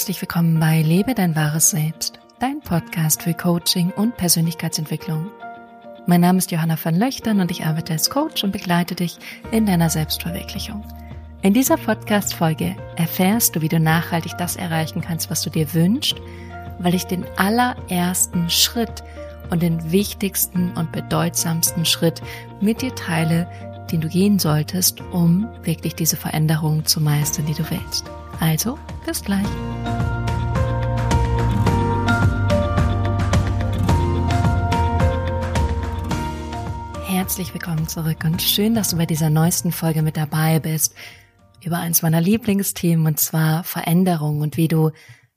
Herzlich willkommen bei Lebe dein wahres Selbst, dein Podcast für Coaching und Persönlichkeitsentwicklung. Mein Name ist Johanna van Löchtern und ich arbeite als Coach und begleite dich in deiner Selbstverwirklichung. In dieser Podcast-Folge erfährst du, wie du nachhaltig das erreichen kannst, was du dir wünschst, weil ich den allerersten Schritt und den wichtigsten und bedeutsamsten Schritt mit dir teile, den du gehen solltest, um wirklich diese Veränderungen zu meistern, die du willst. Also, bis gleich. Herzlich willkommen zurück und schön, dass du bei dieser neuesten Folge mit dabei bist über eins meiner Lieblingsthemen und zwar Veränderung und wie du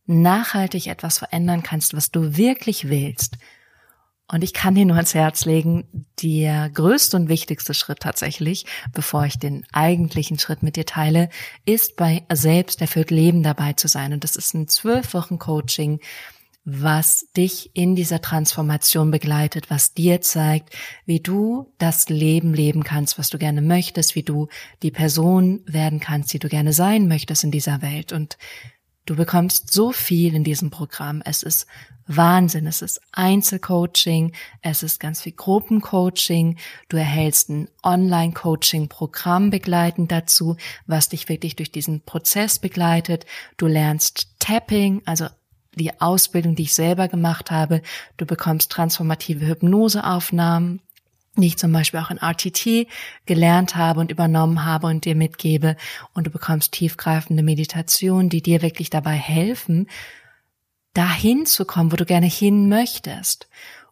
nachhaltig etwas verändern kannst, was du wirklich willst und ich kann dir nur ans Herz legen, der größte und wichtigste Schritt tatsächlich, bevor ich den eigentlichen Schritt mit dir teile, ist bei selbsterfüllt Leben dabei zu sein. Und das ist ein zwölf Wochen Coaching, was dich in dieser Transformation begleitet, was dir zeigt, wie du das Leben leben kannst, was du gerne möchtest, wie du die Person werden kannst, die du gerne sein möchtest in dieser Welt. Und Du bekommst so viel in diesem Programm. Es ist Wahnsinn. Es ist Einzelcoaching. Es ist ganz viel Gruppencoaching. Du erhältst ein Online-Coaching-Programm begleitend dazu, was dich wirklich durch diesen Prozess begleitet. Du lernst Tapping, also die Ausbildung, die ich selber gemacht habe. Du bekommst transformative Hypnoseaufnahmen die ich zum Beispiel auch in RTT gelernt habe und übernommen habe und dir mitgebe. Und du bekommst tiefgreifende Meditationen, die dir wirklich dabei helfen, dahin zu kommen, wo du gerne hin möchtest.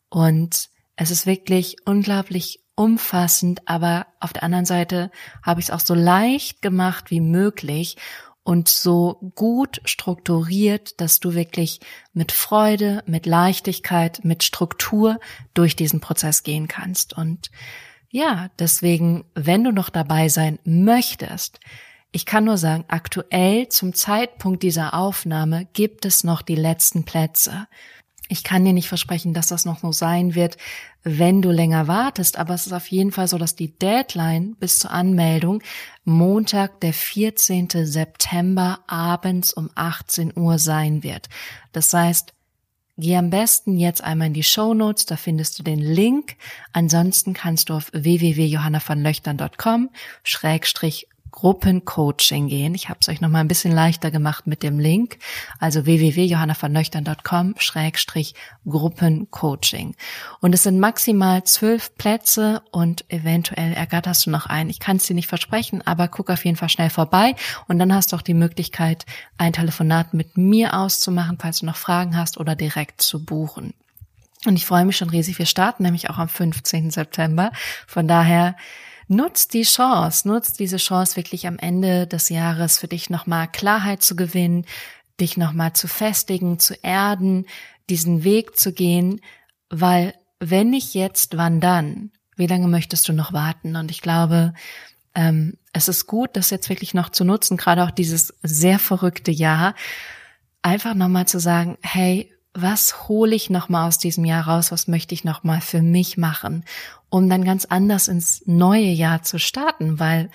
Und es ist wirklich unglaublich umfassend, aber auf der anderen Seite habe ich es auch so leicht gemacht wie möglich und so gut strukturiert, dass du wirklich mit Freude, mit Leichtigkeit, mit Struktur durch diesen Prozess gehen kannst. Und ja, deswegen, wenn du noch dabei sein möchtest, ich kann nur sagen, aktuell zum Zeitpunkt dieser Aufnahme gibt es noch die letzten Plätze. Ich kann dir nicht versprechen, dass das noch so sein wird, wenn du länger wartest, aber es ist auf jeden Fall so, dass die Deadline bis zur Anmeldung Montag, der 14. September abends um 18 Uhr sein wird. Das heißt, Geh am besten jetzt einmal in die Show Notes, da findest du den Link. Ansonsten kannst du auf www.johannavanlöchtern.com schrägstrich Gruppencoaching gehen. Ich habe es euch noch mal ein bisschen leichter gemacht mit dem Link, also www.johannavernöchtern.com schrägstrich Gruppencoaching. Und es sind maximal zwölf Plätze und eventuell ergatterst du noch einen. Ich kann es dir nicht versprechen, aber guck auf jeden Fall schnell vorbei und dann hast du auch die Möglichkeit, ein Telefonat mit mir auszumachen, falls du noch Fragen hast oder direkt zu buchen. Und ich freue mich schon riesig. Wir starten nämlich auch am 15. September. Von daher Nutzt die Chance, nutzt diese Chance wirklich am Ende des Jahres für dich nochmal Klarheit zu gewinnen, dich nochmal zu festigen, zu erden, diesen Weg zu gehen, weil wenn nicht jetzt, wann dann? Wie lange möchtest du noch warten? Und ich glaube, ähm, es ist gut, das jetzt wirklich noch zu nutzen, gerade auch dieses sehr verrückte Jahr, einfach nochmal zu sagen, hey, was hole ich nochmal aus diesem Jahr raus? Was möchte ich nochmal für mich machen? Um dann ganz anders ins neue Jahr zu starten, weil,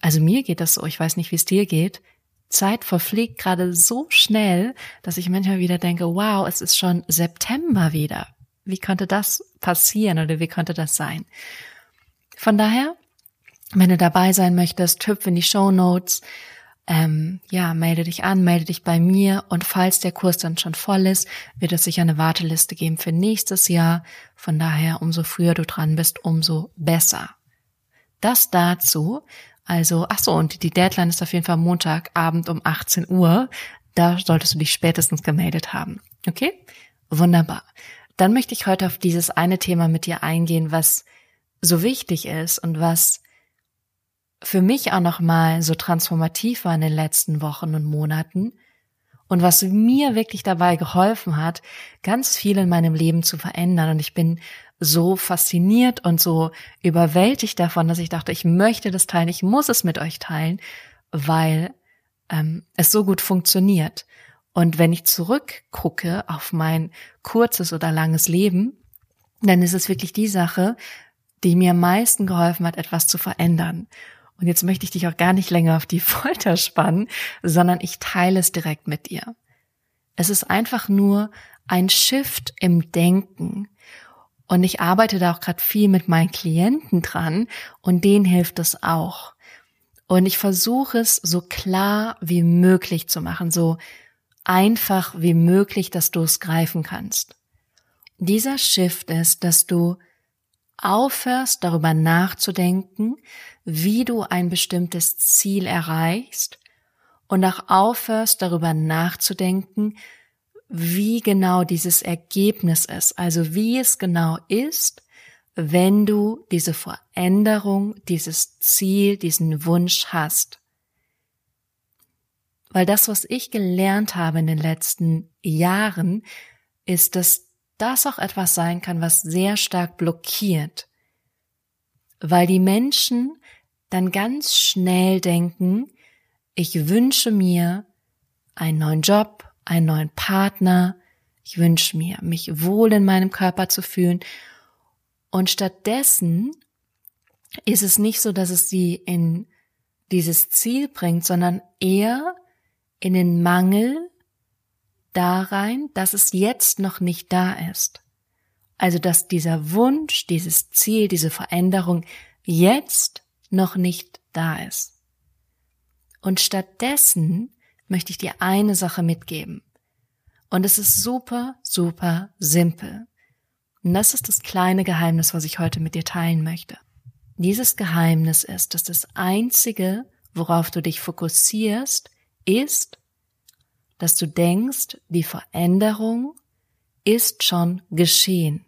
also mir geht das so, ich weiß nicht, wie es dir geht, Zeit verfliegt gerade so schnell, dass ich manchmal wieder denke, wow, es ist schon September wieder. Wie konnte das passieren oder wie konnte das sein? Von daher, wenn du dabei sein möchtest, hüpf in die Show Notes, ähm, ja, melde dich an, melde dich bei mir und falls der Kurs dann schon voll ist, wird es sicher eine Warteliste geben für nächstes Jahr. Von daher, umso früher du dran bist, umso besser. Das dazu. Also, ach so, und die Deadline ist auf jeden Fall Montagabend um 18 Uhr. Da solltest du dich spätestens gemeldet haben. Okay? Wunderbar. Dann möchte ich heute auf dieses eine Thema mit dir eingehen, was so wichtig ist und was für mich auch nochmal so transformativ war in den letzten Wochen und Monaten und was mir wirklich dabei geholfen hat, ganz viel in meinem Leben zu verändern. Und ich bin so fasziniert und so überwältigt davon, dass ich dachte, ich möchte das teilen, ich muss es mit euch teilen, weil ähm, es so gut funktioniert. Und wenn ich zurückgucke auf mein kurzes oder langes Leben, dann ist es wirklich die Sache, die mir am meisten geholfen hat, etwas zu verändern. Und jetzt möchte ich dich auch gar nicht länger auf die Folter spannen, sondern ich teile es direkt mit dir. Es ist einfach nur ein Shift im Denken. Und ich arbeite da auch gerade viel mit meinen Klienten dran und denen hilft es auch. Und ich versuche es so klar wie möglich zu machen, so einfach wie möglich, dass du es greifen kannst. Dieser Shift ist, dass du aufhörst darüber nachzudenken, wie du ein bestimmtes Ziel erreichst und auch aufhörst darüber nachzudenken, wie genau dieses Ergebnis ist, also wie es genau ist, wenn du diese Veränderung, dieses Ziel, diesen Wunsch hast. Weil das, was ich gelernt habe in den letzten Jahren, ist, dass das auch etwas sein kann, was sehr stark blockiert. Weil die Menschen dann ganz schnell denken, ich wünsche mir einen neuen Job, einen neuen Partner, ich wünsche mir, mich wohl in meinem Körper zu fühlen. Und stattdessen ist es nicht so, dass es sie in dieses Ziel bringt, sondern eher in den Mangel darein, dass es jetzt noch nicht da ist. Also dass dieser Wunsch, dieses Ziel, diese Veränderung jetzt noch nicht da ist. Und stattdessen möchte ich dir eine Sache mitgeben. Und es ist super, super simpel. Und das ist das kleine Geheimnis, was ich heute mit dir teilen möchte. Dieses Geheimnis ist, dass das Einzige, worauf du dich fokussierst, ist, dass du denkst, die Veränderung ist schon geschehen.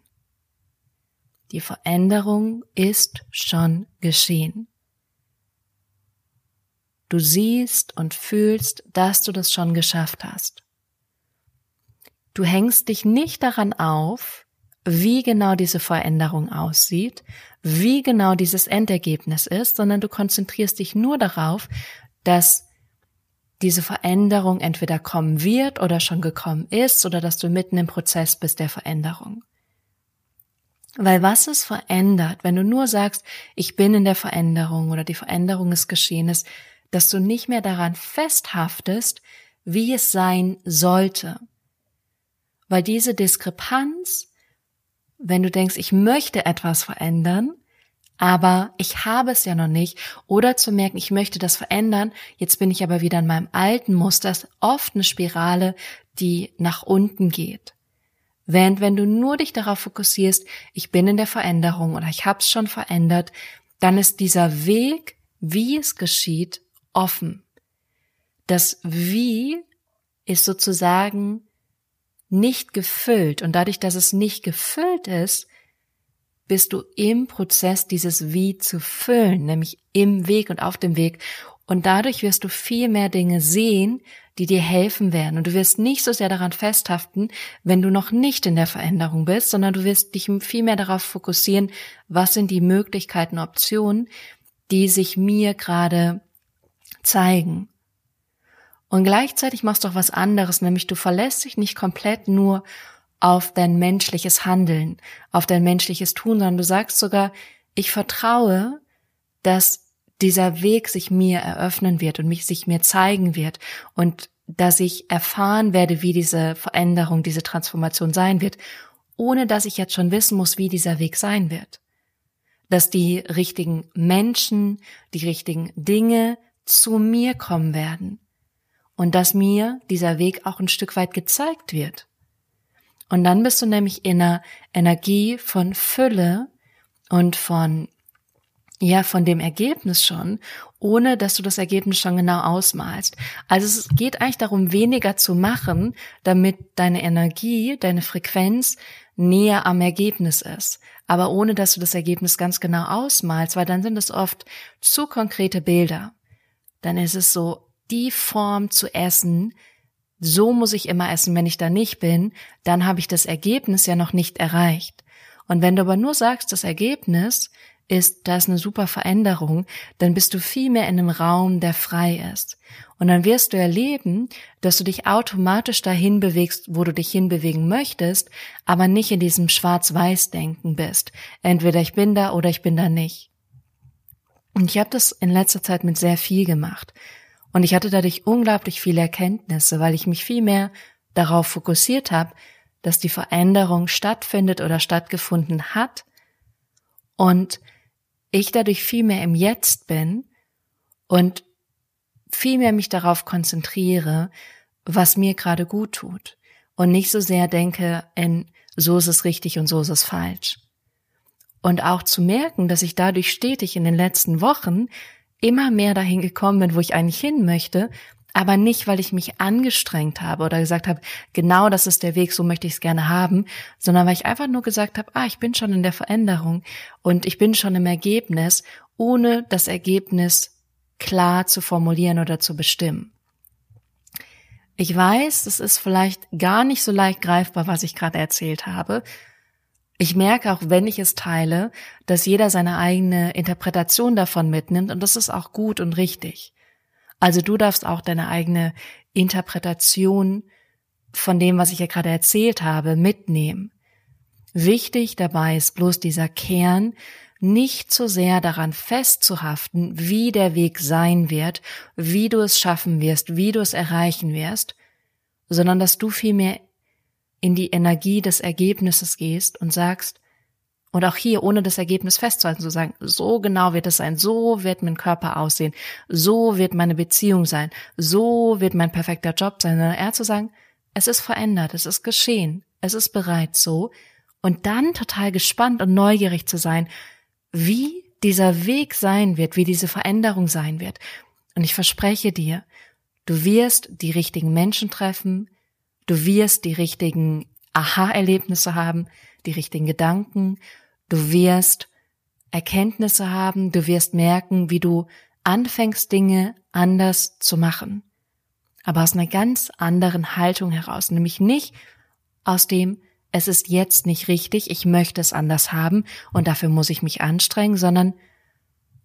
Die Veränderung ist schon geschehen. Du siehst und fühlst, dass du das schon geschafft hast. Du hängst dich nicht daran auf, wie genau diese Veränderung aussieht, wie genau dieses Endergebnis ist, sondern du konzentrierst dich nur darauf, dass diese Veränderung entweder kommen wird oder schon gekommen ist oder dass du mitten im Prozess bist der Veränderung. Weil was es verändert, wenn du nur sagst, ich bin in der Veränderung oder die Veränderung ist geschehen ist, dass du nicht mehr daran festhaftest, wie es sein sollte. Weil diese Diskrepanz, wenn du denkst, ich möchte etwas verändern, aber ich habe es ja noch nicht, oder zu merken, ich möchte das verändern, jetzt bin ich aber wieder in meinem alten Muster, ist oft eine Spirale, die nach unten geht. Während wenn du nur dich darauf fokussierst, ich bin in der Veränderung oder ich habe es schon verändert, dann ist dieser Weg, wie es geschieht, offen. Das Wie ist sozusagen nicht gefüllt und dadurch, dass es nicht gefüllt ist, bist du im Prozess, dieses Wie zu füllen, nämlich im Weg und auf dem Weg. Und dadurch wirst du viel mehr Dinge sehen, die dir helfen werden. Und du wirst nicht so sehr daran festhaften, wenn du noch nicht in der Veränderung bist, sondern du wirst dich viel mehr darauf fokussieren, was sind die Möglichkeiten, Optionen, die sich mir gerade zeigen. Und gleichzeitig machst du auch was anderes, nämlich du verlässt dich nicht komplett nur auf dein menschliches Handeln, auf dein menschliches Tun, sondern du sagst sogar, ich vertraue, dass dieser Weg sich mir eröffnen wird und mich sich mir zeigen wird und dass ich erfahren werde, wie diese Veränderung, diese Transformation sein wird, ohne dass ich jetzt schon wissen muss, wie dieser Weg sein wird. Dass die richtigen Menschen, die richtigen Dinge zu mir kommen werden und dass mir dieser Weg auch ein Stück weit gezeigt wird. Und dann bist du nämlich in einer Energie von Fülle und von, ja, von dem Ergebnis schon, ohne dass du das Ergebnis schon genau ausmalst. Also es geht eigentlich darum, weniger zu machen, damit deine Energie, deine Frequenz näher am Ergebnis ist. Aber ohne dass du das Ergebnis ganz genau ausmalst, weil dann sind es oft zu konkrete Bilder. Dann ist es so, die Form zu essen, so muss ich immer essen, wenn ich da nicht bin, dann habe ich das Ergebnis ja noch nicht erreicht. Und wenn du aber nur sagst, das Ergebnis ist, da ist eine super Veränderung, dann bist du viel mehr in einem Raum, der frei ist. Und dann wirst du erleben, dass du dich automatisch dahin bewegst, wo du dich hinbewegen möchtest, aber nicht in diesem Schwarz-Weiß-Denken bist. Entweder ich bin da oder ich bin da nicht. Und ich habe das in letzter Zeit mit sehr viel gemacht. Und ich hatte dadurch unglaublich viele Erkenntnisse, weil ich mich viel mehr darauf fokussiert habe, dass die Veränderung stattfindet oder stattgefunden hat und ich dadurch viel mehr im Jetzt bin und viel mehr mich darauf konzentriere, was mir gerade gut tut und nicht so sehr denke in so ist es richtig und so ist es falsch. Und auch zu merken, dass ich dadurch stetig in den letzten Wochen immer mehr dahin gekommen bin, wo ich eigentlich hin möchte, aber nicht, weil ich mich angestrengt habe oder gesagt habe, genau das ist der Weg, so möchte ich es gerne haben, sondern weil ich einfach nur gesagt habe, ah, ich bin schon in der Veränderung und ich bin schon im Ergebnis, ohne das Ergebnis klar zu formulieren oder zu bestimmen. Ich weiß, es ist vielleicht gar nicht so leicht greifbar, was ich gerade erzählt habe. Ich merke auch, wenn ich es teile, dass jeder seine eigene Interpretation davon mitnimmt und das ist auch gut und richtig. Also du darfst auch deine eigene Interpretation von dem, was ich ja gerade erzählt habe, mitnehmen. Wichtig dabei ist bloß dieser Kern, nicht so sehr daran festzuhaften, wie der Weg sein wird, wie du es schaffen wirst, wie du es erreichen wirst, sondern dass du vielmehr in die Energie des Ergebnisses gehst und sagst, und auch hier, ohne das Ergebnis festzuhalten, zu sagen, so genau wird es sein, so wird mein Körper aussehen, so wird meine Beziehung sein, so wird mein perfekter Job sein, sondern eher zu sagen, es ist verändert, es ist geschehen, es ist bereits so, und dann total gespannt und neugierig zu sein, wie dieser Weg sein wird, wie diese Veränderung sein wird. Und ich verspreche dir, du wirst die richtigen Menschen treffen, du wirst die richtigen Aha-Erlebnisse haben, die richtigen Gedanken, du wirst Erkenntnisse haben, du wirst merken, wie du anfängst, Dinge anders zu machen. Aber aus einer ganz anderen Haltung heraus, nämlich nicht aus dem, es ist jetzt nicht richtig, ich möchte es anders haben und dafür muss ich mich anstrengen, sondern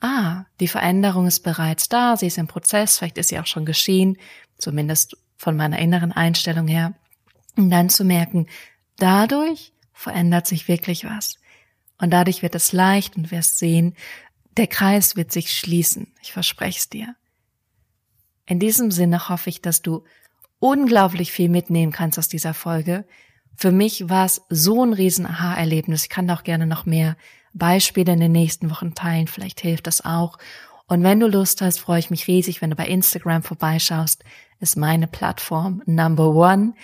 ah, die Veränderung ist bereits da, sie ist im Prozess, vielleicht ist sie auch schon geschehen, zumindest von meiner inneren Einstellung her. Und dann zu merken, dadurch verändert sich wirklich was. Und dadurch wird es leicht und wirst sehen, der Kreis wird sich schließen. Ich verspreche es dir. In diesem Sinne hoffe ich, dass du unglaublich viel mitnehmen kannst aus dieser Folge. Für mich war es so ein riesen Aha-Erlebnis. Ich kann auch gerne noch mehr Beispiele in den nächsten Wochen teilen. Vielleicht hilft das auch. Und wenn du Lust hast, freue ich mich riesig, wenn du bei Instagram vorbeischaust. Ist meine Plattform Number One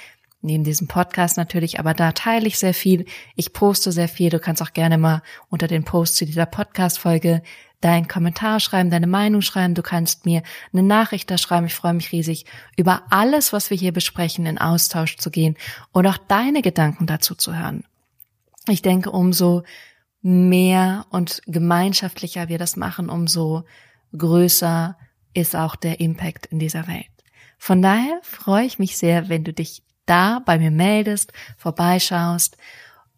neben diesem Podcast natürlich, aber da teile ich sehr viel. Ich poste sehr viel. Du kannst auch gerne mal unter den Post zu dieser Podcast-Folge deinen Kommentar schreiben, deine Meinung schreiben. Du kannst mir eine Nachricht da schreiben. Ich freue mich riesig, über alles, was wir hier besprechen, in Austausch zu gehen und auch deine Gedanken dazu zu hören. Ich denke, umso mehr und gemeinschaftlicher wir das machen, umso größer ist auch der Impact in dieser Welt. Von daher freue ich mich sehr, wenn du dich da bei mir meldest, vorbeischaust.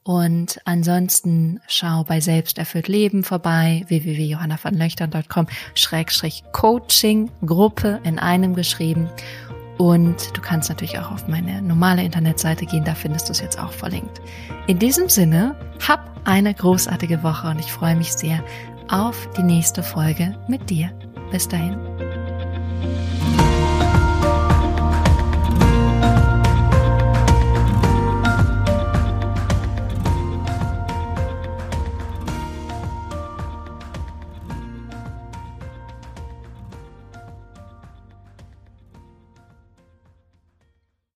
Und ansonsten schau bei Selbsterfüllt Leben vorbei, www.johannavanlöchtern.com, Schrägstrich Coaching, Gruppe in einem geschrieben. Und du kannst natürlich auch auf meine normale Internetseite gehen, da findest du es jetzt auch verlinkt. In diesem Sinne, hab eine großartige Woche und ich freue mich sehr auf die nächste Folge mit dir. Bis dahin.